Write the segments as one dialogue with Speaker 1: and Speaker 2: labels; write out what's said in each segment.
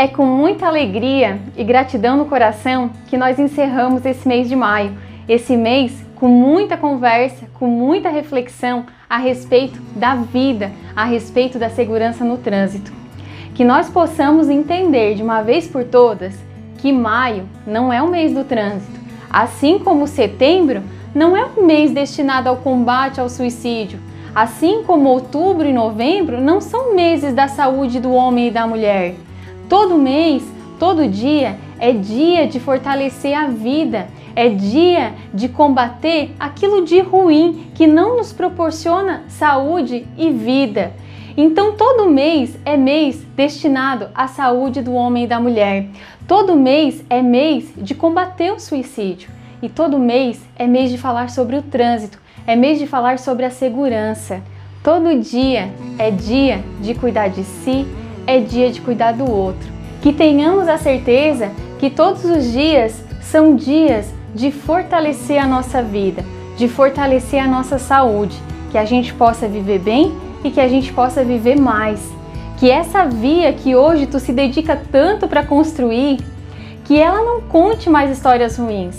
Speaker 1: É com muita alegria e gratidão no coração que nós encerramos esse mês de maio. Esse mês com muita conversa, com muita reflexão a respeito da vida, a respeito da segurança no trânsito. Que nós possamos entender de uma vez por todas que maio não é o mês do trânsito, assim como setembro não é um mês destinado ao combate ao suicídio, assim como outubro e novembro não são meses da saúde do homem e da mulher. Todo mês, todo dia é dia de fortalecer a vida, é dia de combater aquilo de ruim que não nos proporciona saúde e vida. Então, todo mês é mês destinado à saúde do homem e da mulher. Todo mês é mês de combater o suicídio. E todo mês é mês de falar sobre o trânsito, é mês de falar sobre a segurança. Todo dia é dia de cuidar de si, é dia de cuidar do outro. Que tenhamos a certeza que todos os dias são dias de fortalecer a nossa vida, de fortalecer a nossa saúde, que a gente possa viver bem e que a gente possa viver mais. Que essa via que hoje tu se dedica tanto para construir, que ela não conte mais histórias ruins,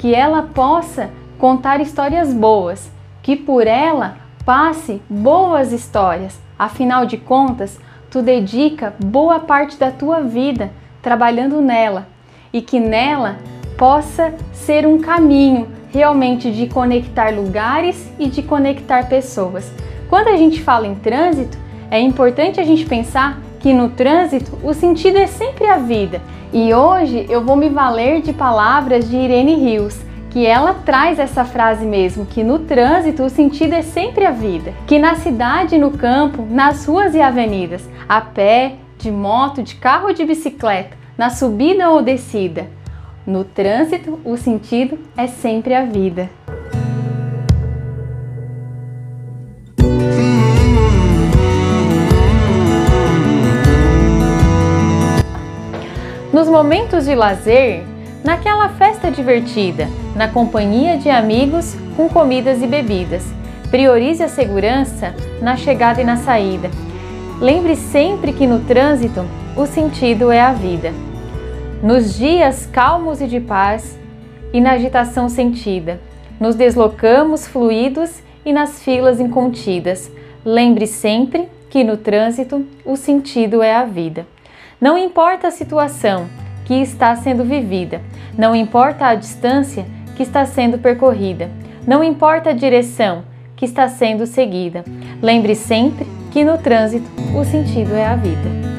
Speaker 1: que ela possa contar histórias boas, que por ela passe boas histórias. Afinal de contas, tu dedica boa parte da tua vida trabalhando nela e que nela possa ser um caminho realmente de conectar lugares e de conectar pessoas. Quando a gente fala em trânsito, é importante a gente pensar que no trânsito o sentido é sempre a vida. E hoje eu vou me valer de palavras de Irene Rios que ela traz essa frase mesmo, que no trânsito o sentido é sempre a vida, que na cidade e no campo, nas ruas e avenidas, a pé, de moto, de carro ou de bicicleta, na subida ou descida, no trânsito o sentido é sempre a vida. Nos momentos de lazer, naquela festa divertida, na companhia de amigos, com comidas e bebidas. Priorize a segurança na chegada e na saída. Lembre sempre que no trânsito o sentido é a vida. Nos dias calmos e de paz e na agitação sentida, nos deslocamos fluidos e nas filas incontidas. Lembre sempre que no trânsito o sentido é a vida. Não importa a situação, que está sendo vivida, não importa a distância que está sendo percorrida, não importa a direção que está sendo seguida. Lembre sempre que no trânsito o sentido é a vida.